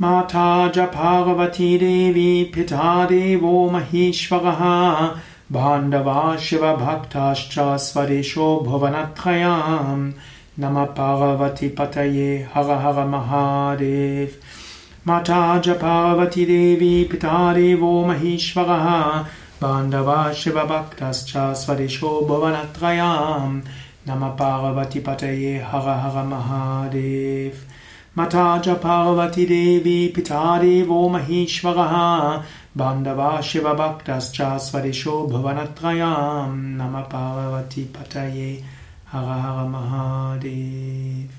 माता च पार्वती देवी पिता देवो महेश्वरः। बान्धवा शिवभक्ताश्च स्वदेशो भुवनत्रयाम्। नमः हर महादेव। माता च पार्वती देवी पिता देवो महेश्वरः। बान्धवा शिवभक्तश्च स्वदेशो भुवनत्रयाम्। नमः पार्वतीपतये हर हर महादेव माता च पार्वती देवी पिता देवो महेश्वरः। बान्धवा शिवभक्तश्च स्वदिशो भुवनत्रयाम्। नमः पार्वतीपतये महादेव